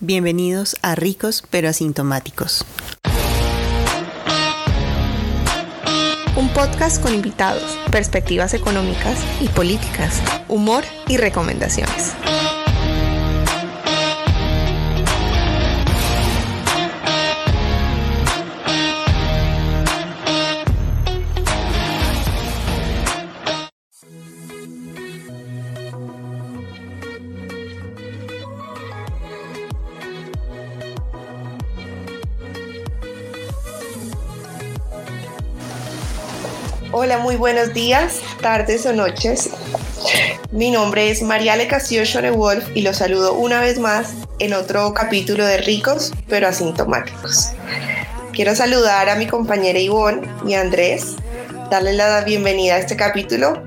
Bienvenidos a Ricos pero Asintomáticos. Un podcast con invitados, perspectivas económicas y políticas, humor y recomendaciones. Hola, muy buenos días, tardes o noches. Mi nombre es Mariale Castillo Wolf y los saludo una vez más en otro capítulo de Ricos pero Asintomáticos. Quiero saludar a mi compañera Ivonne y Andrés, darles la bienvenida a este capítulo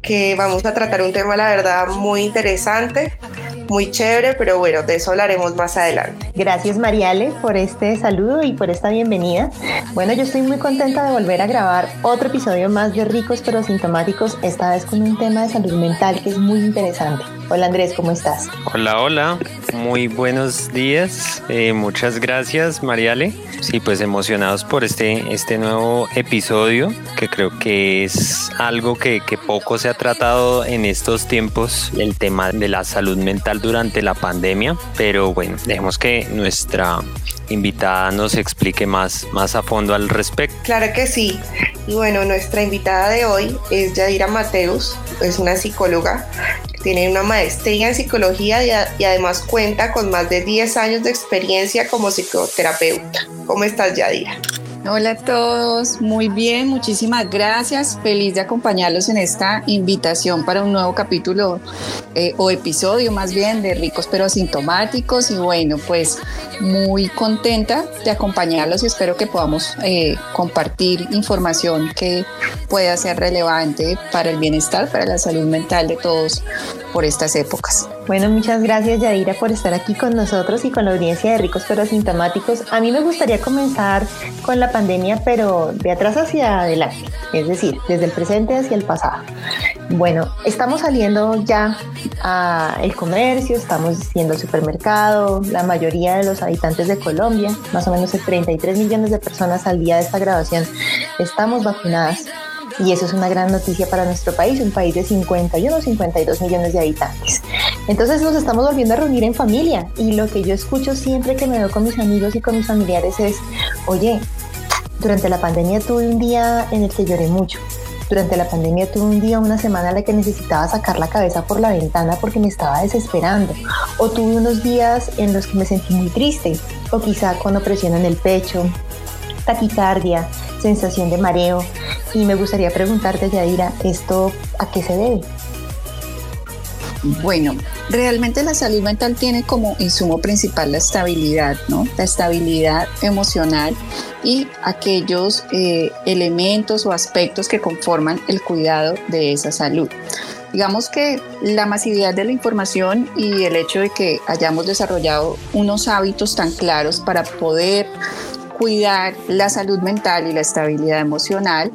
que vamos a tratar un tema, la verdad, muy interesante, muy chévere, pero bueno, de eso hablaremos más adelante. Gracias Mariale por este saludo y por esta bienvenida. Bueno, yo estoy muy contenta de volver a grabar otro episodio más de Ricos pero Sintomáticos, esta vez con un tema de salud mental que es muy interesante. Hola Andrés, ¿cómo estás? Hola, hola, muy buenos días, eh, muchas gracias Mariale. Sí, pues emocionados por este, este nuevo episodio, que creo que es algo que, que poco se ha tratado en estos tiempos, el tema de la salud mental durante la pandemia, pero bueno, dejemos que nuestra invitada nos explique más, más a fondo al respecto. Claro que sí. Y bueno, nuestra invitada de hoy es Yadira Mateus, es una psicóloga, tiene una maestría en psicología y, además cuenta con más de 10 años de experiencia como psicoterapeuta. ¿Cómo estás, Yadira? Hola a todos, muy bien, muchísimas gracias. Feliz de acompañarlos en esta invitación para un nuevo capítulo eh, o episodio más bien de Ricos pero Asintomáticos. Y bueno, pues muy contenta de acompañarlos y espero que podamos eh, compartir información que pueda ser relevante para el bienestar, para la salud mental de todos por estas épocas. Bueno, muchas gracias Yadira por estar aquí con nosotros y con la audiencia de Ricos pero Asintomáticos. A mí me gustaría comenzar con la pandemia, pero de atrás hacia adelante, es decir, desde el presente hacia el pasado. Bueno, estamos saliendo ya al comercio, estamos yendo al supermercado, la mayoría de los habitantes de Colombia, más o menos 33 millones de personas al día de esta grabación, estamos vacunadas y eso es una gran noticia para nuestro país, un país de 51 o 52 millones de habitantes. Entonces nos estamos volviendo a reunir en familia y lo que yo escucho siempre que me veo con mis amigos y con mis familiares es, oye, durante la pandemia tuve un día en el que lloré mucho. Durante la pandemia tuve un día, una semana en la que necesitaba sacar la cabeza por la ventana porque me estaba desesperando. O tuve unos días en los que me sentí muy triste. O quizá con opresión en el pecho, taquicardia, sensación de mareo. Y me gustaría preguntarte, Yadira, ¿esto a qué se debe? Bueno, realmente la salud mental tiene como insumo principal la estabilidad, ¿no? La estabilidad emocional y aquellos eh, elementos o aspectos que conforman el cuidado de esa salud. Digamos que la masividad de la información y el hecho de que hayamos desarrollado unos hábitos tan claros para poder cuidar la salud mental y la estabilidad emocional,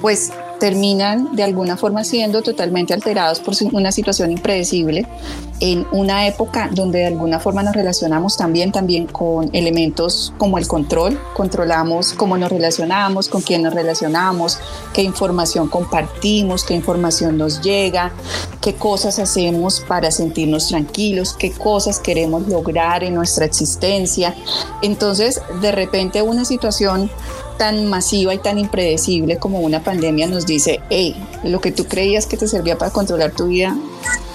pues terminan de alguna forma siendo totalmente alterados por una situación impredecible en una época donde de alguna forma nos relacionamos también, también con elementos como el control, controlamos cómo nos relacionamos, con quién nos relacionamos, qué información compartimos, qué información nos llega, qué cosas hacemos para sentirnos tranquilos, qué cosas queremos lograr en nuestra existencia. Entonces, de repente una situación tan masiva y tan impredecible como una pandemia nos dice, hey, lo que tú creías que te servía para controlar tu vida,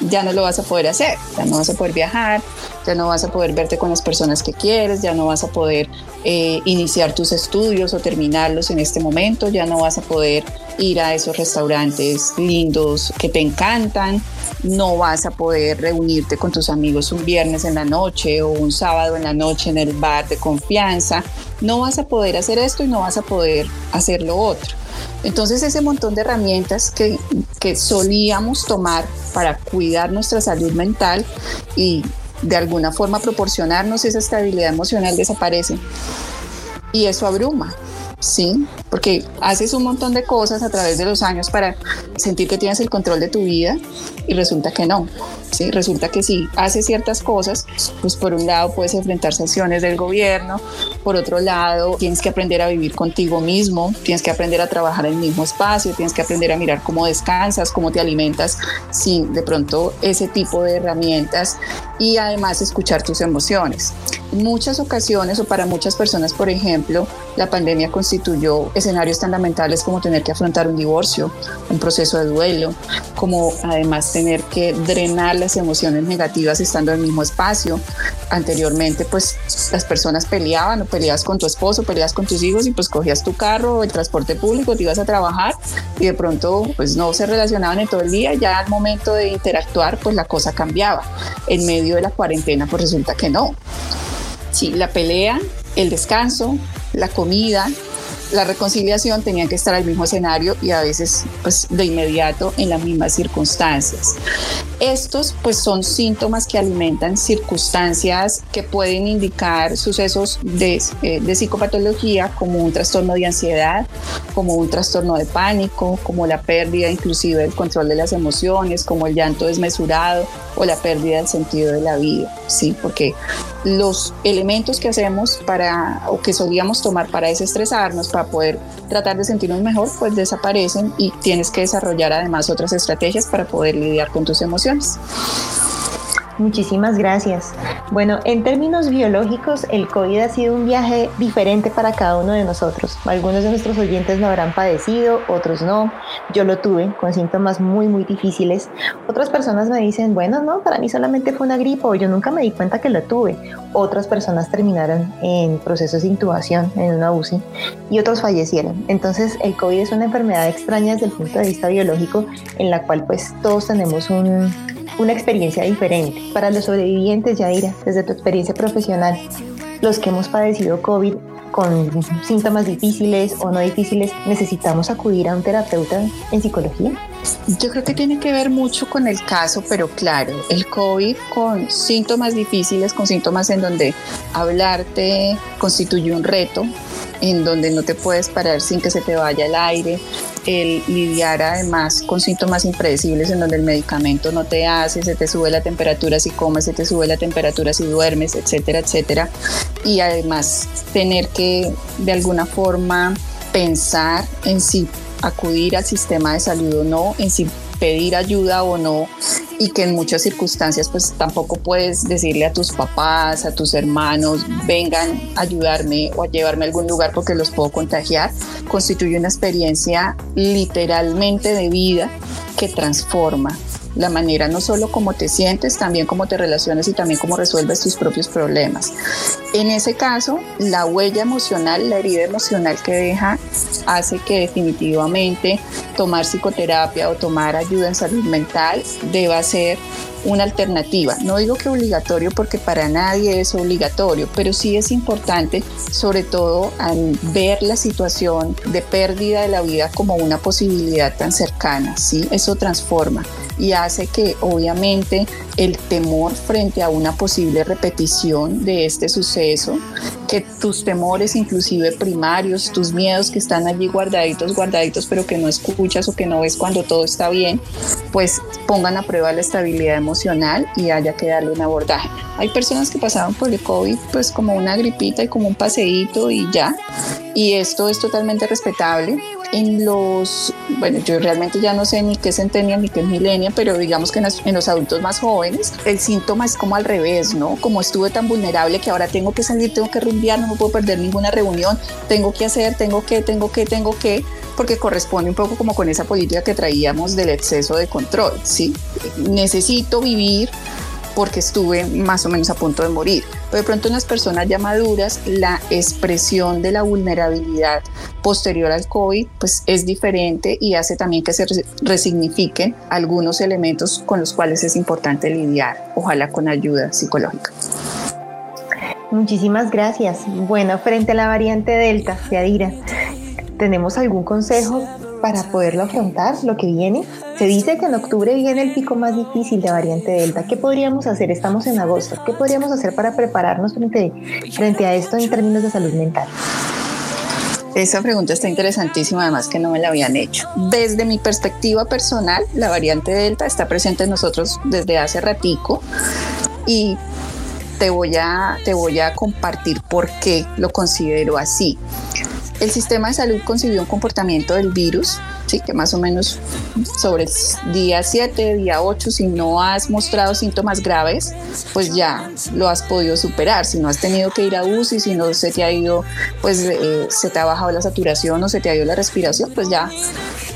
ya no lo vas a poder hacer, ya no vas a poder viajar, ya no vas a poder verte con las personas que quieres, ya no vas a poder eh, iniciar tus estudios o terminarlos en este momento, ya no vas a poder ir a esos restaurantes lindos que te encantan, no vas a poder reunirte con tus amigos un viernes en la noche o un sábado en la noche en el bar de confianza, no vas a poder hacer esto y no vas a poder hacer lo otro. Entonces ese montón de herramientas que, que solíamos tomar para cuidar nuestra salud mental y de alguna forma proporcionarnos esa estabilidad emocional desaparece. Y eso abruma. ¿Sí? Porque haces un montón de cosas a través de los años para sentir que tienes el control de tu vida y resulta que no. ¿sí? Resulta que si haces ciertas cosas, pues por un lado puedes enfrentar sanciones del gobierno, por otro lado tienes que aprender a vivir contigo mismo, tienes que aprender a trabajar en el mismo espacio, tienes que aprender a mirar cómo descansas, cómo te alimentas sin de pronto ese tipo de herramientas y además escuchar tus emociones. Muchas ocasiones o para muchas personas, por ejemplo, la pandemia constituyó escenarios tan lamentables como tener que afrontar un divorcio, un proceso de duelo, como además tener que drenar las emociones negativas estando en el mismo espacio. Anteriormente, pues las personas peleaban o peleabas con tu esposo, peleabas con tus hijos y pues cogías tu carro o el transporte público, te ibas a trabajar y de pronto pues no se relacionaban en todo el día, ya al momento de interactuar pues la cosa cambiaba. En medio de la cuarentena pues resulta que no. Sí, la pelea, el descanso, la comida, la reconciliación tenían que estar al mismo escenario y a veces pues de inmediato en las mismas circunstancias. Estos pues son síntomas que alimentan circunstancias que pueden indicar sucesos de, eh, de, psicopatología como un trastorno de ansiedad, como un trastorno de pánico, como la pérdida inclusive del control de las emociones, como el llanto desmesurado o la pérdida del sentido de la vida, ¿sí? Porque los elementos que hacemos para o que solíamos tomar para desestresarnos, para poder tratar de sentirnos mejor, pues desaparecen y tienes que desarrollar además otras estrategias para poder lidiar con tus emociones. Muchísimas gracias. Bueno, en términos biológicos, el COVID ha sido un viaje diferente para cada uno de nosotros. Algunos de nuestros oyentes lo habrán padecido, otros no. Yo lo tuve con síntomas muy, muy difíciles. Otras personas me dicen, bueno, no, para mí solamente fue una gripe o yo nunca me di cuenta que lo tuve. Otras personas terminaron en procesos de intubación en una UCI y otros fallecieron. Entonces, el COVID es una enfermedad extraña desde el punto de vista biológico en la cual pues todos tenemos un una experiencia diferente. Para los sobrevivientes, Yadira, desde tu experiencia profesional, los que hemos padecido COVID con síntomas difíciles o no difíciles, ¿necesitamos acudir a un terapeuta en psicología? Yo creo que tiene que ver mucho con el caso, pero claro, el COVID con síntomas difíciles, con síntomas en donde hablarte constituye un reto, en donde no te puedes parar sin que se te vaya el aire, el lidiar además con síntomas impredecibles en donde el medicamento no te hace, se te sube la temperatura si comes, se te sube la temperatura si duermes, etcétera, etcétera. Y además tener que de alguna forma pensar en si acudir al sistema de salud o no, en si pedir ayuda o no y que en muchas circunstancias pues tampoco puedes decirle a tus papás, a tus hermanos, vengan a ayudarme o a llevarme a algún lugar porque los puedo contagiar, constituye una experiencia literalmente de vida que transforma la manera no solo como te sientes, también cómo te relacionas y también cómo resuelves tus propios problemas. En ese caso, la huella emocional, la herida emocional que deja, hace que definitivamente tomar psicoterapia o tomar ayuda en salud mental deba ser una alternativa. No digo que obligatorio porque para nadie es obligatorio, pero sí es importante, sobre todo al ver la situación de pérdida de la vida como una posibilidad tan cercana, ¿sí? Eso transforma y hace que obviamente el temor frente a una posible repetición de este suceso, que tus temores inclusive primarios, tus miedos que están allí guardaditos, guardaditos, pero que no escuchas o que no ves cuando todo está bien, pues pongan a prueba la estabilidad emocional y haya que darle un abordaje. Hay personas que pasaron por el COVID pues como una gripita y como un paseíto y ya, y esto es totalmente respetable en los, bueno, yo realmente ya no sé ni qué es ni qué es pero digamos que en los, adultos más jóvenes el síntoma es como al revés, ¿no? Como estuve tan vulnerable que ahora tengo que salir, tengo que rumbear, no me puedo perder ninguna reunión, tengo que hacer, tengo que, tengo que, tengo que, porque corresponde un poco como con esa política que traíamos del exceso de control, ¿sí? Necesito vivir porque estuve más o menos a punto de morir. Pero de pronto en las personas ya maduras, la expresión de la vulnerabilidad posterior al COVID pues es diferente y hace también que se resignifiquen algunos elementos con los cuales es importante lidiar, ojalá con ayuda psicológica. Muchísimas gracias. Bueno, frente a la variante Delta, Yadira, ¿tenemos algún consejo para poderlo afrontar, lo que viene? Se dice que en octubre viene el pico más difícil de variante Delta. ¿Qué podríamos hacer? Estamos en agosto. ¿Qué podríamos hacer para prepararnos frente, frente a esto en términos de salud mental? Esa pregunta está interesantísima, además que no me la habían hecho. Desde mi perspectiva personal, la variante Delta está presente en nosotros desde hace ratico y te voy a, te voy a compartir por qué lo considero así. El sistema de salud concibió un comportamiento del virus ¿sí? que más o menos sobre el día 7, día 8, si no has mostrado síntomas graves, pues ya lo has podido superar. Si no has tenido que ir a UCI, si no se te ha ido, pues eh, se te ha bajado la saturación o se te ha ido la respiración, pues ya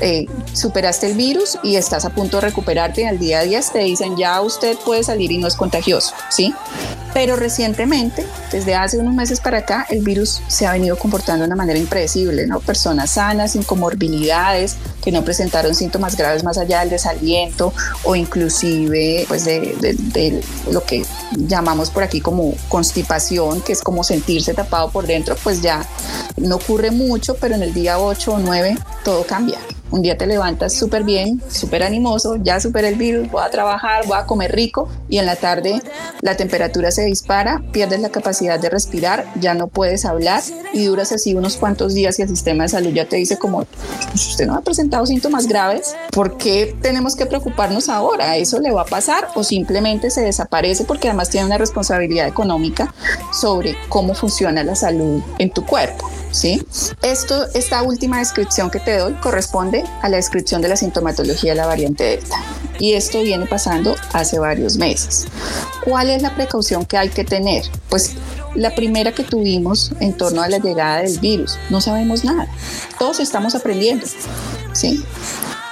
eh, superaste el virus y estás a punto de recuperarte. Y al día 10 te dicen ya usted puede salir y no es contagioso, ¿sí? Pero recientemente, desde hace unos meses para acá, el virus se ha venido comportando de una manera impredecible, ¿no? Personas sanas, sin comorbilidades, que no presentaron síntomas graves más allá del desaliento o inclusive pues de, de, lo que llamamos por aquí como constipación, que es como sentirse tapado por dentro, pues ya no ocurre mucho, pero en el día 8 o 9 todo cambia. Un día te levantas súper bien, súper animoso, ya superé el virus, voy a trabajar, voy a comer rico y en la tarde la temperatura se dispara, pierdes la capacidad de respirar, ya no puedes hablar y duras así unos cuantos días y el sistema de salud ya te dice como, pues usted no ha presentado síntomas graves, ¿por qué tenemos que preocuparnos ahora? ¿Eso le va a pasar o simplemente se desaparece porque además tiene una responsabilidad económica sobre cómo funciona la salud en tu cuerpo? ¿sí? Esto, esta última descripción que te doy corresponde a la descripción de la sintomatología de la variante Delta. Y esto viene pasando hace varios meses. ¿Cuál es la precaución que hay que tener? Pues la primera que tuvimos en torno a la llegada del virus. No sabemos nada. Todos estamos aprendiendo. ¿sí?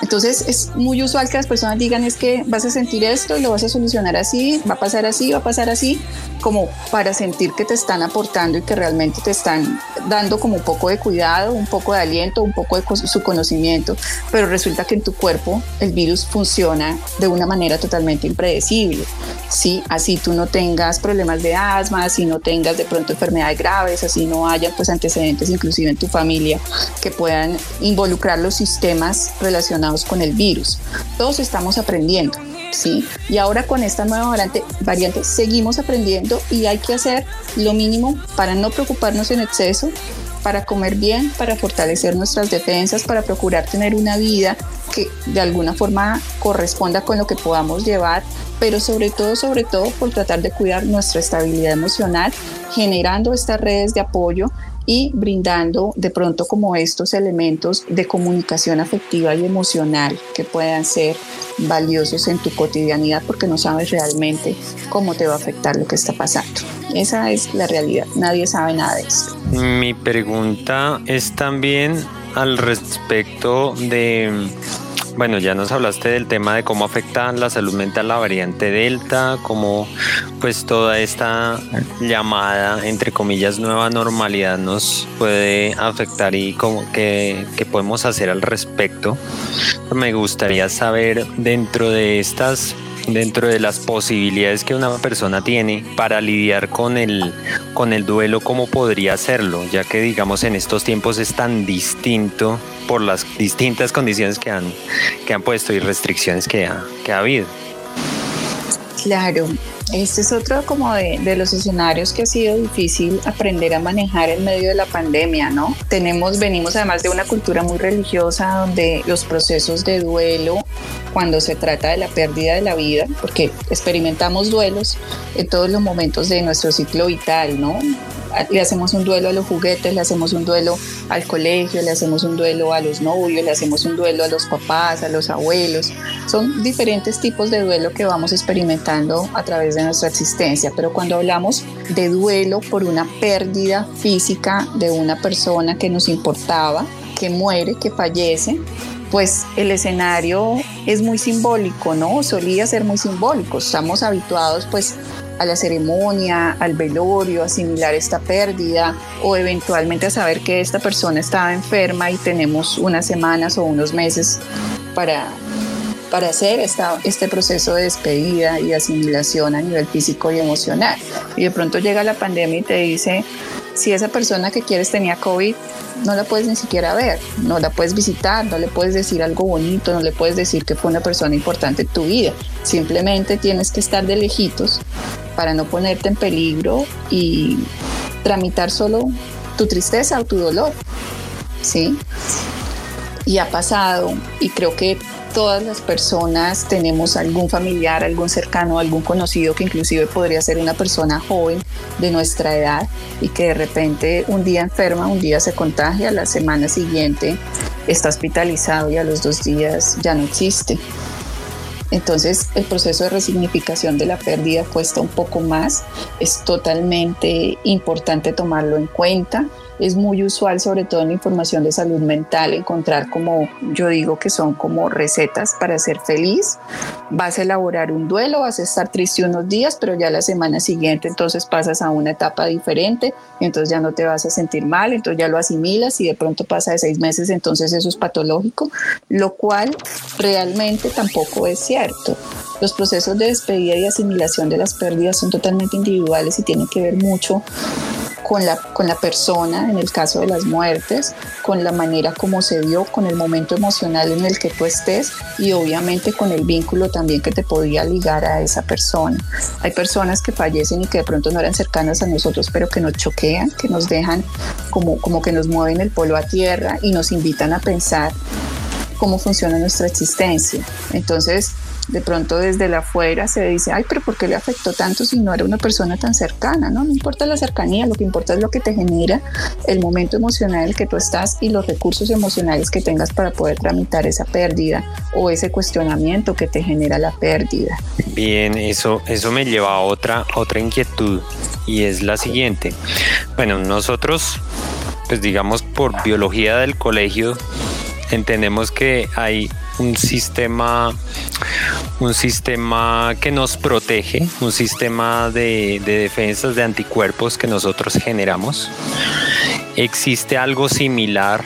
Entonces es muy usual que las personas digan es que vas a sentir esto lo vas a solucionar así, va a pasar así, va a pasar así, como para sentir que te están aportando y que realmente te están dando como un poco de cuidado, un poco de aliento, un poco de su conocimiento, pero resulta que en tu cuerpo el virus funciona de una manera totalmente impredecible. ¿sí? Así tú no tengas problemas de asma, así no tengas de pronto enfermedades graves, así no haya pues antecedentes inclusive en tu familia que puedan involucrar los sistemas relacionados con el virus. Todos estamos aprendiendo, ¿sí? Y ahora con esta nueva variante, variante seguimos aprendiendo y hay que hacer lo mínimo para no preocuparnos en exceso, para comer bien, para fortalecer nuestras defensas, para procurar tener una vida que de alguna forma corresponda con lo que podamos llevar, pero sobre todo, sobre todo por tratar de cuidar nuestra estabilidad emocional, generando estas redes de apoyo y brindando de pronto como estos elementos de comunicación afectiva y emocional que puedan ser valiosos en tu cotidianidad porque no sabes realmente cómo te va a afectar lo que está pasando. Esa es la realidad, nadie sabe nada de esto. Mi pregunta es también al respecto de bueno, ya nos hablaste del tema de cómo afecta la salud mental la variante Delta, cómo pues toda esta llamada, entre comillas, nueva normalidad nos puede afectar y cómo, qué, qué podemos hacer al respecto. Me gustaría saber dentro de estas dentro de las posibilidades que una persona tiene para lidiar con el, con el duelo, cómo podría hacerlo, ya que digamos en estos tiempos es tan distinto por las distintas condiciones que han, que han puesto y restricciones que ha, que ha habido. Claro, este es otro como de, de, los escenarios que ha sido difícil aprender a manejar en medio de la pandemia, ¿no? Tenemos, venimos además de una cultura muy religiosa donde los procesos de duelo, cuando se trata de la pérdida de la vida, porque experimentamos duelos en todos los momentos de nuestro ciclo vital, ¿no? Le hacemos un duelo a los juguetes, le hacemos un duelo al colegio, le hacemos un duelo a los novios, le hacemos un duelo a los papás, a los abuelos. Son diferentes tipos de duelo que vamos experimentando a través de nuestra existencia, pero cuando hablamos de duelo por una pérdida física de una persona que nos importaba, que muere, que fallece, pues el escenario es muy simbólico, ¿no? Solía ser muy simbólico. Estamos habituados pues a la ceremonia, al velorio, asimilar esta pérdida o eventualmente a saber que esta persona estaba enferma y tenemos unas semanas o unos meses para, para hacer esta, este proceso de despedida y asimilación a nivel físico y emocional. Y de pronto llega la pandemia y te dice, si esa persona que quieres tenía COVID, no la puedes ni siquiera ver, no la puedes visitar, no le puedes decir algo bonito, no le puedes decir que fue una persona importante en tu vida. Simplemente tienes que estar de lejitos para no ponerte en peligro y tramitar solo tu tristeza o tu dolor. ¿sí? Y ha pasado, y creo que todas las personas tenemos algún familiar, algún cercano, algún conocido que inclusive podría ser una persona joven de nuestra edad y que de repente un día enferma, un día se contagia, la semana siguiente está hospitalizado y a los dos días ya no existe. Entonces el proceso de resignificación de la pérdida cuesta un poco más, es totalmente importante tomarlo en cuenta es muy usual, sobre todo en información de salud mental, encontrar como yo digo que son como recetas para ser feliz. Vas a elaborar un duelo, vas a estar triste unos días, pero ya la semana siguiente entonces pasas a una etapa diferente, entonces ya no te vas a sentir mal, entonces ya lo asimilas y de pronto pasa de seis meses, entonces eso es patológico, lo cual realmente tampoco es cierto. Los procesos de despedida y asimilación de las pérdidas son totalmente individuales y tienen que ver mucho con la, con la persona, en el caso de las muertes, con la manera como se dio, con el momento emocional en el que tú estés y obviamente con el vínculo también que te podía ligar a esa persona. Hay personas que fallecen y que de pronto no eran cercanas a nosotros, pero que nos choquean, que nos dejan como, como que nos mueven el polo a tierra y nos invitan a pensar cómo funciona nuestra existencia. Entonces, de pronto desde la afuera se dice, ay, pero ¿por qué le afectó tanto si no era una persona tan cercana? No, no importa la cercanía, lo que importa es lo que te genera el momento emocional en el que tú estás y los recursos emocionales que tengas para poder tramitar esa pérdida o ese cuestionamiento que te genera la pérdida. Bien, eso, eso me lleva a otra, otra inquietud y es la siguiente. Bueno, nosotros, pues digamos por biología del colegio, entendemos que hay un sistema, un sistema que nos protege, un sistema de, defensas de anticuerpos que nosotros generamos. ¿Existe algo similar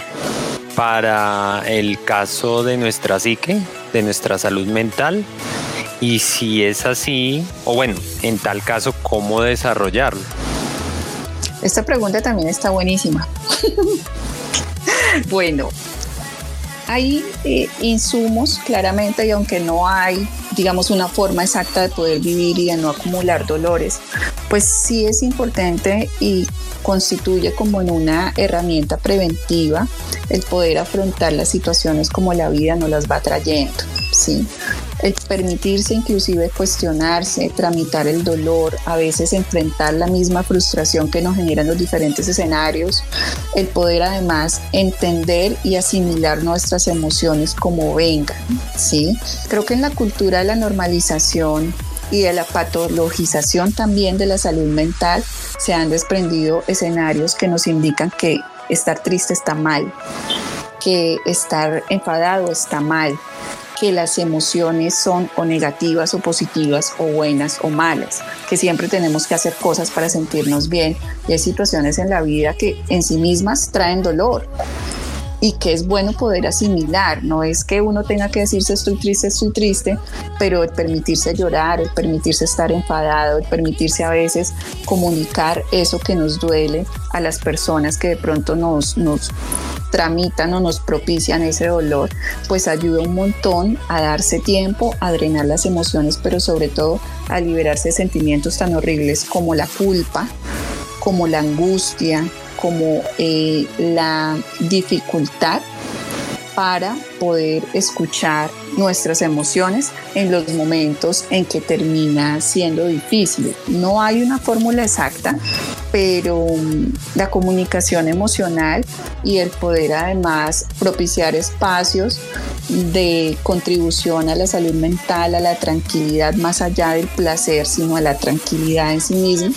para el caso de nuestra psique, de nuestra salud mental? Y si es así, o bueno, en tal caso, ¿cómo desarrollarlo? Esta pregunta también está buenísima. bueno, hay eh, insumos claramente y aunque no hay, digamos, una forma exacta de poder vivir y de no acumular dolores, pues sí es importante y constituye como en una herramienta preventiva el poder afrontar las situaciones como la vida nos las va trayendo, ¿sí? el permitirse inclusive cuestionarse, tramitar el dolor, a veces enfrentar la misma frustración que nos generan los diferentes escenarios, el poder además entender y asimilar nuestras emociones como vengan, ¿sí? Creo que en la cultura de la normalización y de la patologización también de la salud mental se han desprendido escenarios que nos indican que estar triste está mal, que estar enfadado está mal, que las emociones son o negativas o positivas o buenas o malas, que siempre tenemos que hacer cosas para sentirnos bien. Y hay situaciones en la vida que en sí mismas traen dolor y que es bueno poder asimilar. No es que uno tenga que decirse estoy triste, estoy triste, pero el permitirse llorar, el permitirse estar enfadado, el permitirse a veces comunicar eso que nos duele a las personas que de pronto nos, nos tramitan o nos propician ese dolor, pues ayuda un montón a darse tiempo, a drenar las emociones, pero sobre todo a liberarse de sentimientos tan horribles como la culpa, como la angustia, como eh, la dificultad para poder escuchar nuestras emociones en los momentos en que termina siendo difícil. No hay una fórmula exacta, pero mm, la comunicación emocional y el poder además propiciar espacios de contribución a la salud mental, a la tranquilidad más allá del placer, sino a la tranquilidad en sí mismo,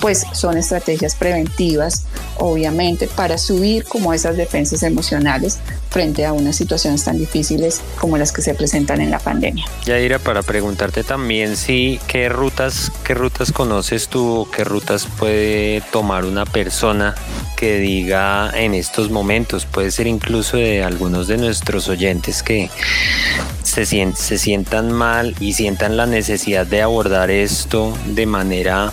pues son estrategias preventivas, obviamente, para subir como esas defensas emocionales frente a unas situaciones tan difíciles como las que se presentan en la pandemia. Yaira, para preguntarte también si qué rutas, qué rutas conoces tú, qué rutas puede tomar una persona que diga en estos momentos, puede ser incluso de algunos de nuestros oyentes que se, se sientan mal y sientan la necesidad de abordar esto de manera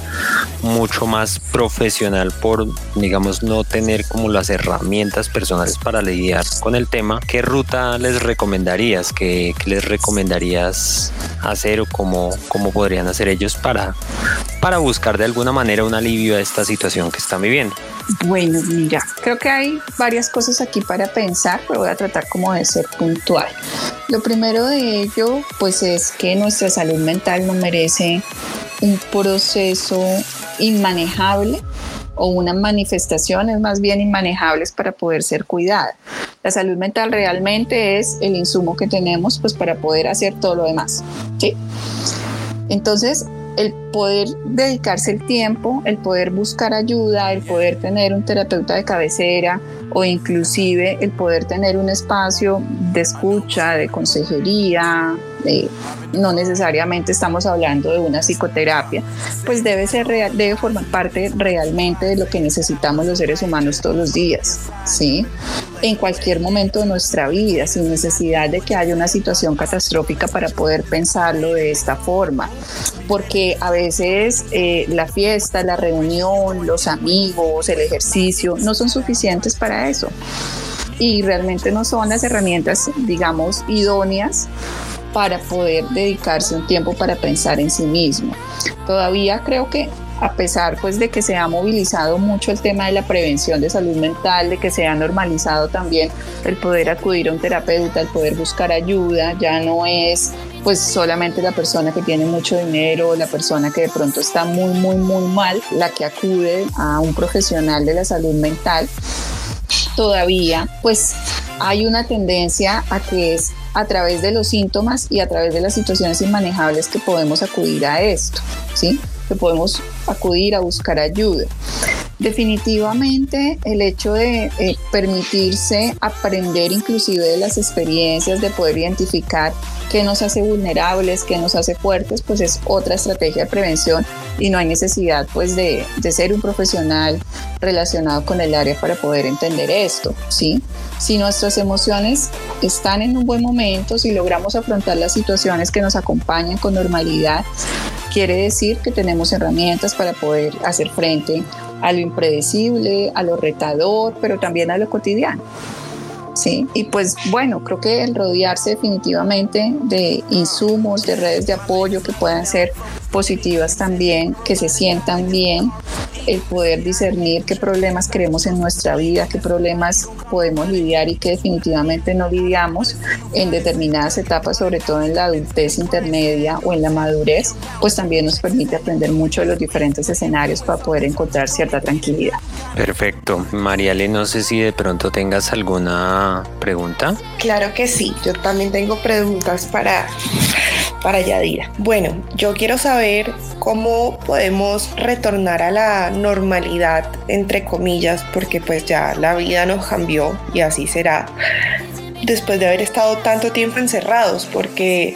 mucho más profesional por, digamos, no tener como las herramientas personales para lidiar con el tema, ¿qué ruta les recomendarías? ¿Qué, les recomendarías hacer o cómo, cómo podrían hacer ellos para, para buscar de alguna manera un alivio a esta situación que están viviendo? Bueno, mira, creo que hay varias cosas aquí para pensar, pero voy a tratar como de ser puntual. Lo primero de ello, pues es que nuestra salud mental no merece un proceso inmanejable o unas manifestaciones más bien inmanejables para poder ser cuidada. La salud mental realmente es el insumo que tenemos pues para poder hacer todo lo demás. ¿sí? Entonces, el poder dedicarse el tiempo, el poder buscar ayuda, el poder tener un terapeuta de cabecera o inclusive el poder tener un espacio de escucha, de consejería, no necesariamente estamos hablando de una psicoterapia, pues debe ser real, debe formar parte realmente de lo que necesitamos los seres humanos todos los días, ¿sí? En cualquier momento de nuestra vida, sin necesidad de que haya una situación catastrófica para poder pensarlo de esta forma, porque a veces eh, la fiesta, la reunión, los amigos, el ejercicio no son suficientes para eso y realmente no son las herramientas, digamos, idóneas para poder dedicarse un tiempo para pensar en sí mismo. Todavía creo que a pesar pues de que se ha movilizado mucho el tema de la prevención de salud mental, de que se ha normalizado también el poder acudir a un terapeuta, el poder buscar ayuda, ya no es pues solamente la persona que tiene mucho dinero, la persona que de pronto está muy, muy, muy mal, la que acude a un profesional de la salud mental, todavía pues hay una tendencia a que es a través de los síntomas y a través de las situaciones inmanejables que podemos acudir a esto, ¿sí? Que podemos acudir a buscar ayuda. Definitivamente el hecho de eh, permitirse aprender inclusive de las experiencias, de poder identificar qué nos hace vulnerables, qué nos hace fuertes, pues es otra estrategia de prevención y no hay necesidad pues de, de ser un profesional relacionado con el área para poder entender esto, ¿sí? Si nuestras emociones están en un buen momento, si logramos afrontar las situaciones que nos acompañan con normalidad, quiere decir que tenemos herramientas para poder hacer frente a lo impredecible, a lo retador, pero también a lo cotidiano. Sí, y pues bueno, creo que el rodearse definitivamente de insumos, de redes de apoyo que puedan ser positivas también, que se sientan bien, el poder discernir qué problemas queremos en nuestra vida, qué problemas podemos lidiar y que definitivamente no lidiamos en determinadas etapas, sobre todo en la adultez intermedia o en la madurez, pues también nos permite aprender mucho de los diferentes escenarios para poder encontrar cierta tranquilidad. Perfecto. Mariale, no sé si de pronto tengas alguna pregunta. Claro que sí, yo también tengo preguntas para, para Yadira. Bueno, yo quiero saber cómo podemos retornar a la normalidad, entre comillas, porque pues ya la vida nos cambió y así será, después de haber estado tanto tiempo encerrados, porque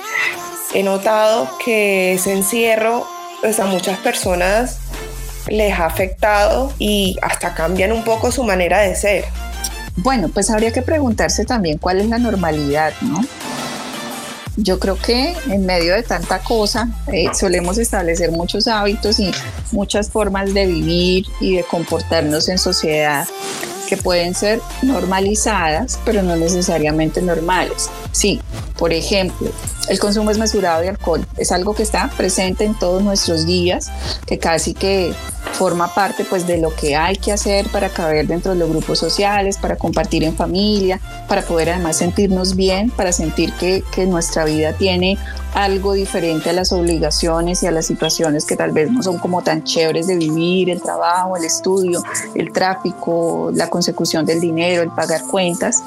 he notado que ese encierro pues a muchas personas les ha afectado y hasta cambian un poco su manera de ser. Bueno, pues habría que preguntarse también cuál es la normalidad, ¿no? Yo creo que en medio de tanta cosa eh, solemos establecer muchos hábitos y muchas formas de vivir y de comportarnos en sociedad que pueden ser normalizadas, pero no necesariamente normales. Sí, por ejemplo, el consumo mesurado de alcohol es algo que está presente en todos nuestros días, que casi que forma parte pues de lo que hay que hacer para caber dentro de los grupos sociales, para compartir en familia, para poder además sentirnos bien, para sentir que, que nuestra vida tiene algo diferente a las obligaciones y a las situaciones que tal vez no son como tan chéveres de vivir, el trabajo, el estudio, el tráfico, la consecución del dinero, el pagar cuentas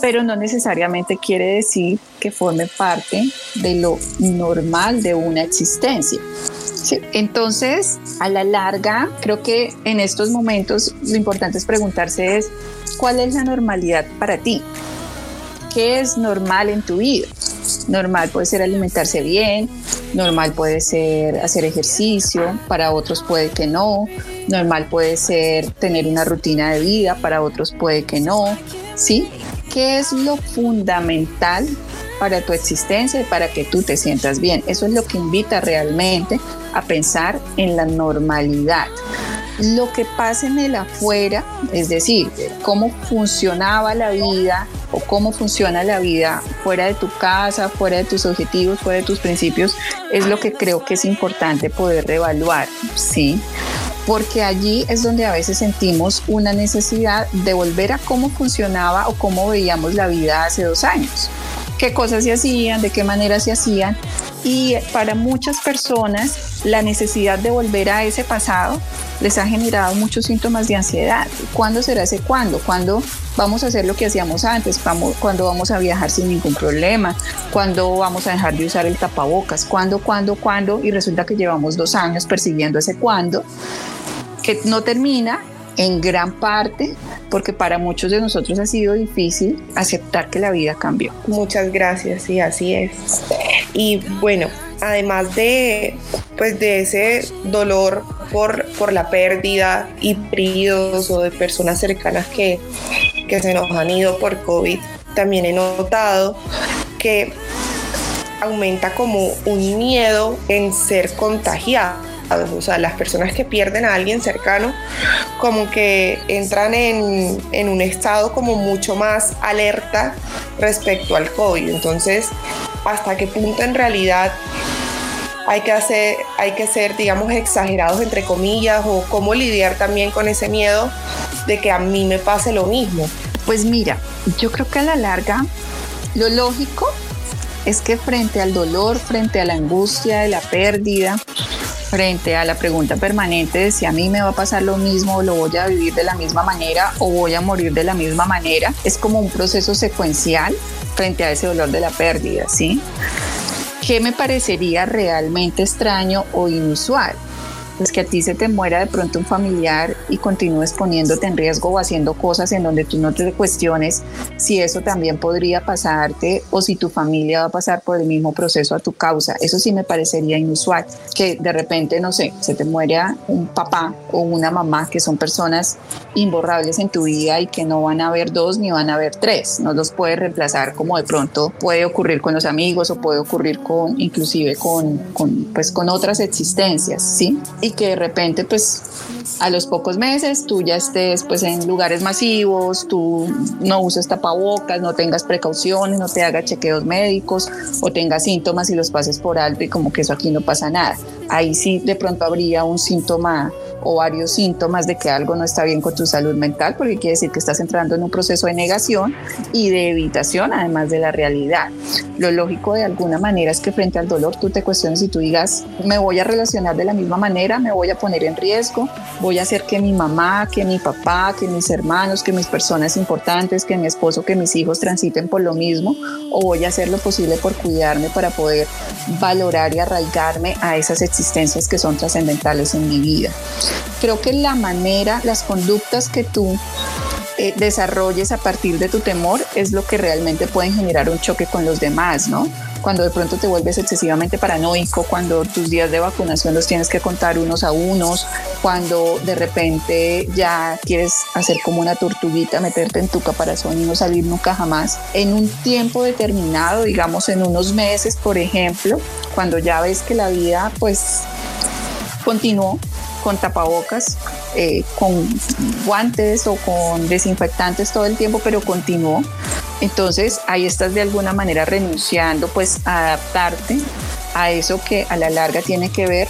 pero no necesariamente quiere decir que forme parte de lo normal de una existencia. Entonces, a la larga, creo que en estos momentos lo importante es preguntarse es, ¿cuál es la normalidad para ti? ¿Qué es normal en tu vida? Normal puede ser alimentarse bien, normal puede ser hacer ejercicio, para otros puede que no, normal puede ser tener una rutina de vida, para otros puede que no, ¿sí? ¿Qué es lo fundamental para tu existencia y para que tú te sientas bien. Eso es lo que invita realmente a pensar en la normalidad. Lo que pasa en el afuera, es decir, cómo funcionaba la vida o cómo funciona la vida fuera de tu casa, fuera de tus objetivos, fuera de tus principios, es lo que creo que es importante poder reevaluar, ¿sí? Porque allí es donde a veces sentimos una necesidad de volver a cómo funcionaba o cómo veíamos la vida hace dos años, qué cosas se hacían, de qué manera se hacían. Y para muchas personas la necesidad de volver a ese pasado les ha generado muchos síntomas de ansiedad. ¿Cuándo será ese cuándo? ¿Cuándo vamos a hacer lo que hacíamos antes? ¿Cuándo vamos a viajar sin ningún problema? ¿Cuándo vamos a dejar de usar el tapabocas? ¿Cuándo, cuándo, cuándo? Y resulta que llevamos dos años persiguiendo ese cuándo que no termina en gran parte porque para muchos de nosotros ha sido difícil aceptar que la vida cambió. Muchas gracias, y así es. Y bueno, además de, pues de ese dolor por, por la pérdida y periodos o de personas cercanas que, que se nos han ido por COVID, también he notado que aumenta como un miedo en ser contagiado o sea, las personas que pierden a alguien cercano, como que entran en, en un estado como mucho más alerta respecto al COVID. Entonces, ¿hasta qué punto en realidad hay que, hacer, hay que ser, digamos, exagerados entre comillas o cómo lidiar también con ese miedo de que a mí me pase lo mismo? Pues mira, yo creo que a la larga lo lógico es que frente al dolor, frente a la angustia de la pérdida, frente a la pregunta permanente de si a mí me va a pasar lo mismo lo voy a vivir de la misma manera o voy a morir de la misma manera, es como un proceso secuencial frente a ese dolor de la pérdida, ¿sí? ¿Qué me parecería realmente extraño o inusual? Pues que a ti se te muera de pronto un familiar y continúes poniéndote en riesgo o haciendo cosas en donde tú no te cuestiones si eso también podría pasarte o si tu familia va a pasar por el mismo proceso a tu causa. Eso sí me parecería inusual, que de repente, no sé, se te muera un papá o una mamá que son personas imborrables en tu vida y que no van a haber dos ni van a haber tres. No los puedes reemplazar como de pronto puede ocurrir con los amigos o puede ocurrir con inclusive con, pues con otras existencias, ¿sí? Que de repente pues a los pocos meses tú ya estés pues en lugares masivos, tú no uses tapabocas, no tengas precauciones, no te hagas chequeos médicos o tengas síntomas y los pases por alto y como que eso aquí no pasa nada. Ahí sí de pronto habría un síntoma o varios síntomas de que algo no está bien con tu salud mental, porque quiere decir que estás entrando en un proceso de negación y de evitación, además de la realidad. Lo lógico de alguna manera es que frente al dolor tú te cuestiones y tú digas, me voy a relacionar de la misma manera, me voy a poner en riesgo, voy a hacer que mi mamá, que mi papá, que mis hermanos, que mis personas importantes, que mi esposo, que mis hijos transiten por lo mismo, o voy a hacer lo posible por cuidarme para poder valorar y arraigarme a esas existencias que son trascendentales en mi vida. Creo que la manera, las conductas que tú eh, desarrolles a partir de tu temor es lo que realmente pueden generar un choque con los demás, ¿no? Cuando de pronto te vuelves excesivamente paranoico, cuando tus días de vacunación los tienes que contar unos a unos, cuando de repente ya quieres hacer como una tortuguita, meterte en tu caparazón y no salir nunca jamás, en un tiempo determinado, digamos en unos meses, por ejemplo, cuando ya ves que la vida pues continuó, con tapabocas, eh, con guantes o con desinfectantes todo el tiempo, pero continuó. Entonces ahí estás de alguna manera renunciando pues a adaptarte a eso que a la larga tiene que ver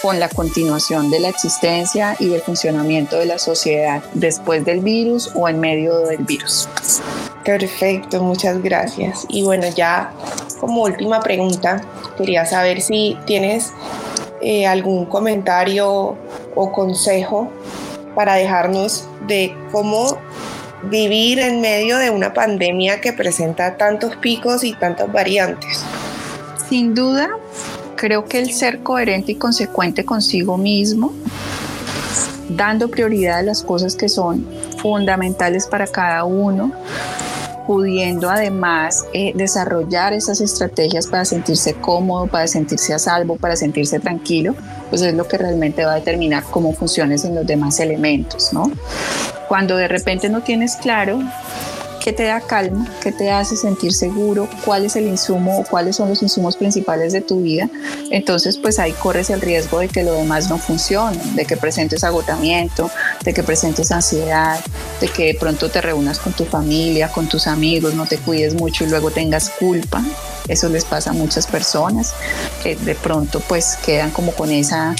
con la continuación de la existencia y del funcionamiento de la sociedad después del virus o en medio del virus. Perfecto, muchas gracias. Y bueno, ya como última pregunta, quería saber si tienes eh, algún comentario o consejo para dejarnos de cómo vivir en medio de una pandemia que presenta tantos picos y tantas variantes. Sin duda, creo que el ser coherente y consecuente consigo mismo, dando prioridad a las cosas que son fundamentales para cada uno, pudiendo además eh, desarrollar esas estrategias para sentirse cómodo, para sentirse a salvo, para sentirse tranquilo, pues es lo que realmente va a determinar cómo funciones en los demás elementos, ¿no? Cuando de repente no tienes claro qué te da calma, qué te hace sentir seguro, cuál es el insumo o cuáles son los insumos principales de tu vida. Entonces, pues ahí corres el riesgo de que lo demás no funcione, de que presentes agotamiento, de que presentes ansiedad, de que de pronto te reúnas con tu familia, con tus amigos, no te cuides mucho y luego tengas culpa. Eso les pasa a muchas personas que de pronto pues quedan como con esa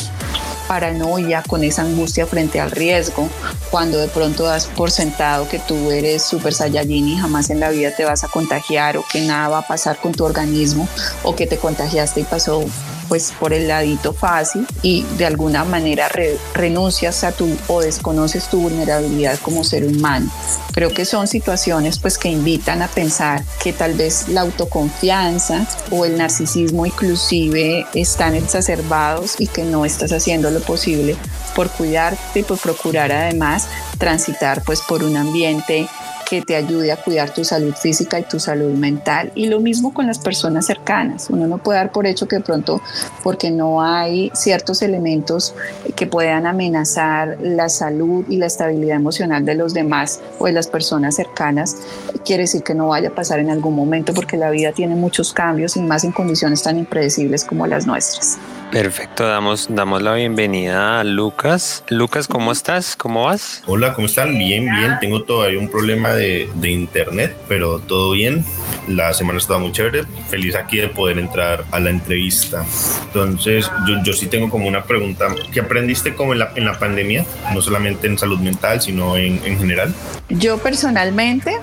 paranoia, con esa angustia frente al riesgo, cuando de pronto das por sentado que tú eres super saiyajin y jamás en la vida te vas a contagiar o que nada va a pasar con tu organismo o que te contagiaste y pasó pues por el ladito fácil y de alguna manera renuncias a tu o desconoces tu vulnerabilidad como ser humano. Creo que son situaciones pues que invitan a pensar que tal vez la autoconfianza o el narcisismo inclusive están exacerbados y que no estás haciendo lo posible por cuidarte y por procurar además transitar pues por un ambiente que te ayude a cuidar tu salud física y tu salud mental. Y lo mismo con las personas cercanas. Uno no puede dar por hecho que de pronto, porque no hay ciertos elementos que puedan amenazar la salud y la estabilidad emocional de los demás o de las personas cercanas, quiere decir que no vaya a pasar en algún momento, porque la vida tiene muchos cambios y más en condiciones tan impredecibles como las nuestras. Perfecto, damos, damos la bienvenida a Lucas. Lucas, ¿cómo estás? ¿Cómo vas? Hola, ¿cómo están? Bien, bien. Tengo todavía un problema de, de internet, pero todo bien. La semana estaba muy chévere. Feliz aquí de poder entrar a la entrevista. Entonces, yo, yo sí tengo como una pregunta. ¿Qué aprendiste como en la, en la pandemia? No solamente en salud mental, sino en, en general. Yo personalmente,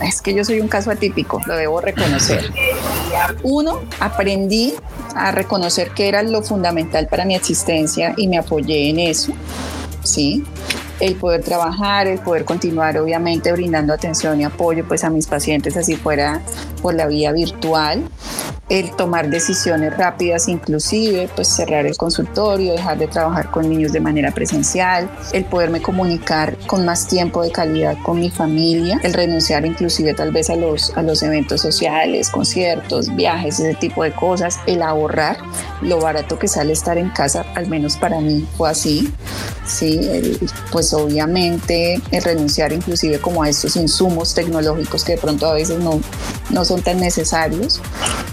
es que yo soy un caso atípico, lo debo reconocer. Uno, aprendí a reconocer que era lo fundamental para mi existencia y me apoyé en eso, ¿sí? el poder trabajar, el poder continuar obviamente brindando atención y apoyo pues a mis pacientes así fuera por la vía virtual el tomar decisiones rápidas, inclusive pues cerrar el consultorio, dejar de trabajar con niños de manera presencial, el poderme comunicar con más tiempo de calidad con mi familia, el renunciar inclusive tal vez a los, a los eventos sociales, conciertos, viajes, ese tipo de cosas, el ahorrar, lo barato que sale estar en casa, al menos para mí fue así, sí, pues obviamente el renunciar inclusive como a estos insumos tecnológicos que de pronto a veces no, no son tan necesarios,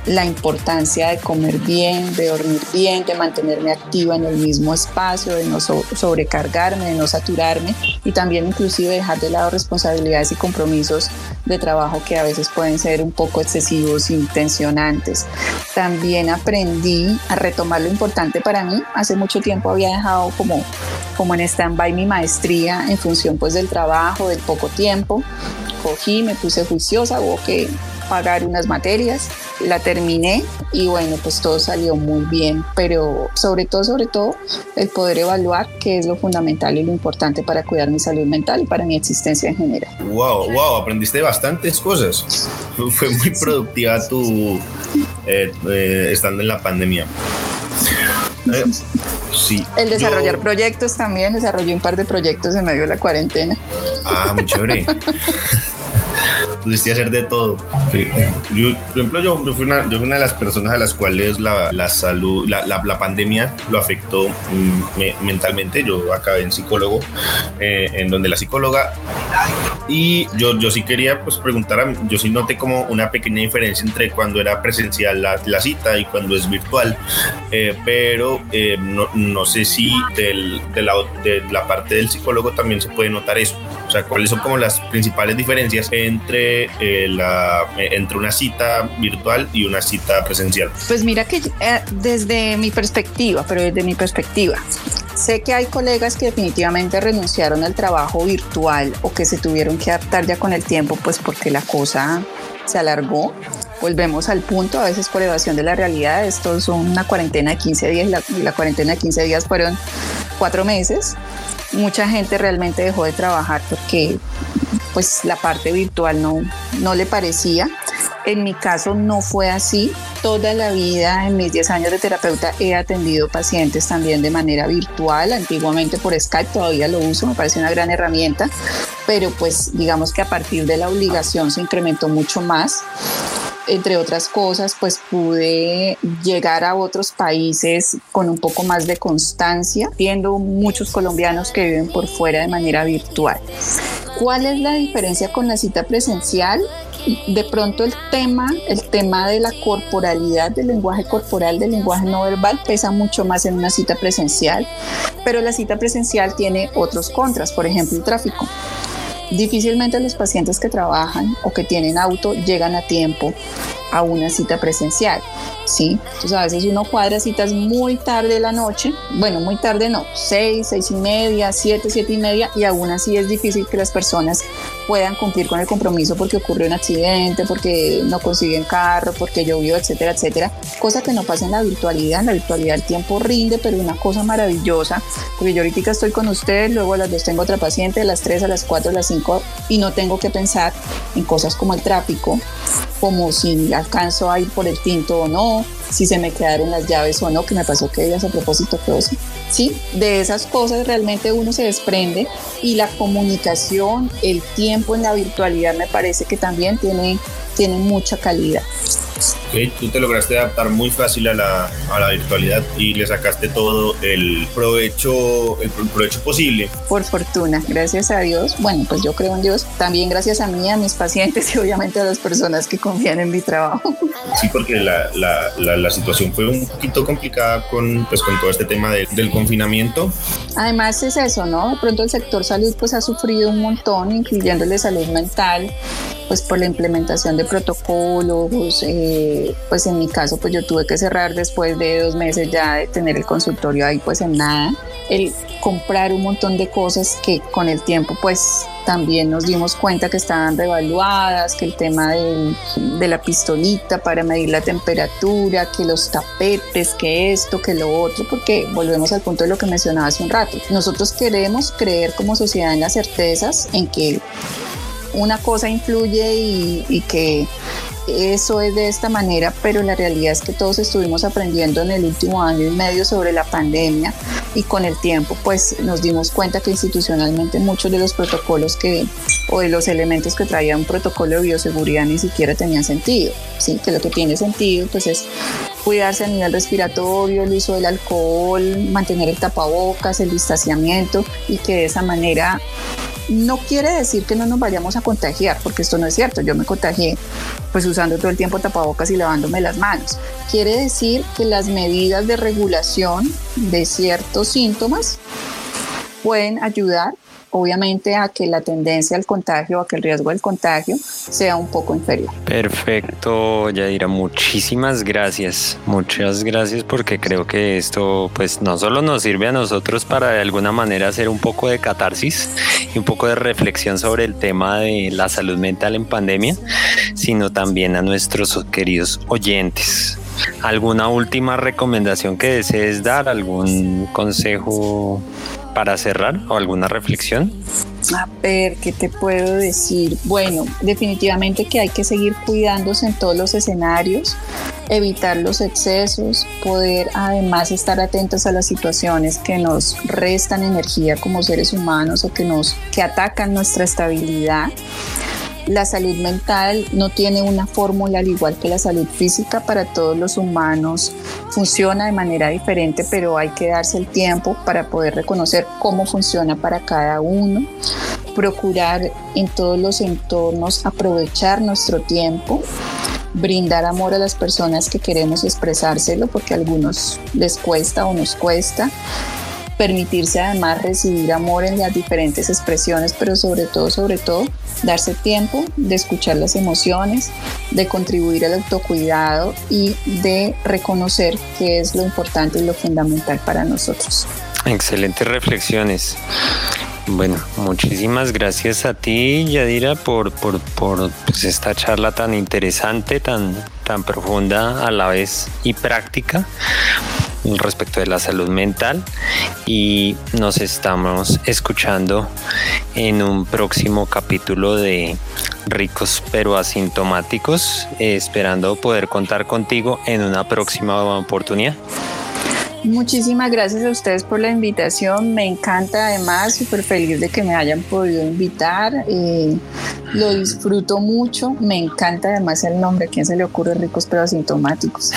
la importancia de comer bien, de dormir bien, de mantenerme activa en el mismo espacio, de no sobrecargarme, de no saturarme y también inclusive dejar de lado responsabilidades y compromisos de trabajo que a veces pueden ser un poco excesivos, intencionantes. También aprendí a retomar lo importante para mí. Hace mucho tiempo había dejado como, como en stand-by mi maestría en función pues del trabajo, del poco tiempo. Cogí, me puse juiciosa, hubo que pagar unas materias, la terminé y bueno, pues todo salió muy bien, pero sobre todo, sobre todo, el poder evaluar qué es lo fundamental y lo importante para cuidar mi salud mental y para mi existencia en general. Wow, wow, aprendiste bastantes cosas. Fue muy productiva tu eh, eh, estando en la pandemia. Eh, sí. El desarrollar proyectos también, desarrollé un par de proyectos en medio de la cuarentena. Ah, muy chévere. pudiste hacer de todo. Yo, por ejemplo, yo, fui una, yo, fui una, de las personas a las cuales la, la salud, la, la, la, pandemia lo afectó mm, mentalmente. Yo acabé en psicólogo, eh, en donde la psicóloga, y yo, yo sí quería pues preguntar, a, yo sí noté como una pequeña diferencia entre cuando era presencial la, la cita y cuando es virtual, eh, pero eh, no, no, sé si del, de, la, de la parte del psicólogo también se puede notar eso. Sea, cuáles son como las principales diferencias entre eh, la, eh, entre una cita virtual y una cita presencial? Pues mira que eh, desde mi perspectiva, pero desde mi perspectiva, sé que hay colegas que definitivamente renunciaron al trabajo virtual o que se tuvieron que adaptar ya con el tiempo, pues porque la cosa se alargó volvemos al punto, a veces por evasión de la realidad, esto es una cuarentena de 15 días la, la, cuarentena de 15 días fueron cuatro meses. Mucha gente realmente dejó de trabajar porque pues la parte virtual no, no le parecía. En mi caso no fue así. Toda la vida, en mis 10 años de terapeuta, he atendido pacientes también de manera virtual, antiguamente por Skype, todavía lo uso, me parece una gran herramienta, pero pues digamos que a partir de la obligación se incrementó mucho más entre otras cosas, pues pude llegar a otros países con un poco más de constancia, viendo muchos colombianos que viven por fuera de manera virtual. ¿Cuál es la diferencia con la cita presencial? De pronto el tema, el tema de la corporalidad, del lenguaje corporal, del lenguaje no verbal, pesa mucho más en una cita presencial, pero la cita presencial tiene otros contras, por ejemplo el tráfico. Difícilmente los pacientes que trabajan o que tienen auto llegan a tiempo a una cita presencial. ¿sí? Entonces a veces uno cuadra citas muy tarde de la noche, bueno, muy tarde no, seis, seis y media, siete, siete y media, y aún así es difícil que las personas puedan cumplir con el compromiso porque ocurrió un accidente, porque no consiguen carro, porque llovió, etcétera, etcétera. Cosa que no pasa en la virtualidad. En la virtualidad el tiempo rinde, pero una cosa maravillosa, porque yo ahorita estoy con usted, luego a las dos tengo otra paciente, de las tres a las cuatro, a las cinco, y no tengo que pensar en cosas como el tráfico, como si alcanzo a ir por el tinto o no, si se me quedaron las llaves o no, que me pasó que ellas a propósito que Sí, de esas cosas realmente uno se desprende y la comunicación, el tiempo en la virtualidad me parece que también tiene, tiene mucha calidad. Tú te lograste adaptar muy fácil a la, a la, virtualidad y le sacaste todo el provecho, el provecho posible. Por fortuna, gracias a Dios. Bueno, pues yo creo en Dios. También gracias a mí, a mis pacientes y obviamente a las personas que confían en mi trabajo. Sí, porque la, la, la, situación fue un poquito complicada con, pues, con todo este tema del confinamiento. Además es eso, ¿no? De pronto el sector salud pues ha sufrido un montón, incluyéndole salud mental pues por la implementación de protocolos, eh, pues en mi caso pues yo tuve que cerrar después de dos meses ya de tener el consultorio ahí pues en nada, el comprar un montón de cosas que con el tiempo pues también nos dimos cuenta que estaban revaluadas, que el tema de la pistolita para medir la temperatura, que los tapetes, que esto, que lo otro, porque volvemos al punto de lo que mencionaba hace un rato. Nosotros queremos creer como sociedad en las certezas, en que una cosa influye y, que eso es de esta manera, pero la realidad es que todos estuvimos aprendiendo en el último año y medio sobre la pandemia y con el tiempo pues nos dimos cuenta que institucionalmente muchos de los protocolos que o de los elementos que traía un protocolo de bioseguridad ni siquiera tenían sentido, ¿sí? que lo que tiene sentido pues es cuidarse a nivel respiratorio, el uso del alcohol, mantener el tapabocas, el distanciamiento y que de esa manera no quiere decir que no nos vayamos a contagiar, porque esto no es cierto. Yo me contagié pues usando todo el tiempo tapabocas y lavándome las manos. Quiere decir que las medidas de regulación de ciertos síntomas pueden ayudar obviamente a que la tendencia al contagio, a que el riesgo del contagio sea un poco inferior. Perfecto, Yadira, muchísimas gracias, muchas gracias porque creo que esto pues no solo nos sirve a nosotros para de alguna manera hacer un poco de catarsis y un poco de reflexión sobre el tema de la salud mental en pandemia, sino también a nuestros queridos oyentes. ¿Alguna última recomendación que desees dar? ¿Algún consejo para cerrar o alguna reflexión? A ver, ¿qué te puedo decir? Bueno, definitivamente que hay que seguir cuidándose en todos los escenarios, evitar los excesos, poder además estar atentos a las situaciones que nos restan energía como seres humanos o que nos que atacan nuestra estabilidad la salud mental no tiene una fórmula al igual que la salud física para todos los humanos. Funciona de manera diferente, pero hay que darse el tiempo para poder reconocer cómo funciona para cada uno. Procurar en todos los entornos aprovechar nuestro tiempo brindar amor a las personas que queremos expresárselo porque a algunos les cuesta o nos cuesta permitirse además recibir amor en las diferentes expresiones, pero sobre todo, sobre todo, darse tiempo de escuchar las emociones, de contribuir al autocuidado y de reconocer qué es lo importante y lo fundamental para nosotros. Excelentes reflexiones. Bueno, muchísimas gracias a ti, Yadira, por, por, por pues, esta charla tan interesante, tan, tan profunda a la vez y práctica respecto de la salud mental y nos estamos escuchando en un próximo capítulo de ricos pero asintomáticos, esperando poder contar contigo en una próxima oportunidad. Muchísimas gracias a ustedes por la invitación. Me encanta además, súper feliz de que me hayan podido invitar. Eh, lo disfruto mucho, me encanta además el nombre, ¿a quién se le ocurre ricos pero asintomáticos?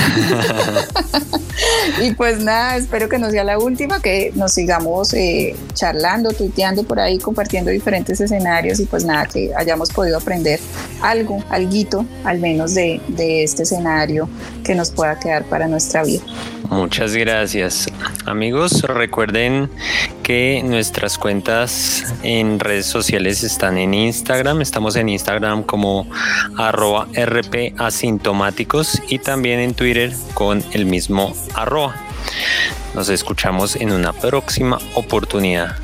y pues nada, espero que no sea la última, que nos sigamos eh, charlando, tuiteando por ahí, compartiendo diferentes escenarios y pues nada, que hayamos podido aprender algo, alguito, al menos de, de este escenario que nos pueda quedar para nuestra vida. Muchas gracias. Amigos, recuerden que nuestras cuentas en redes sociales están en Instagram. Estamos en Instagram como arroba rpasintomáticos y también en Twitter con el mismo arroba. Nos escuchamos en una próxima oportunidad.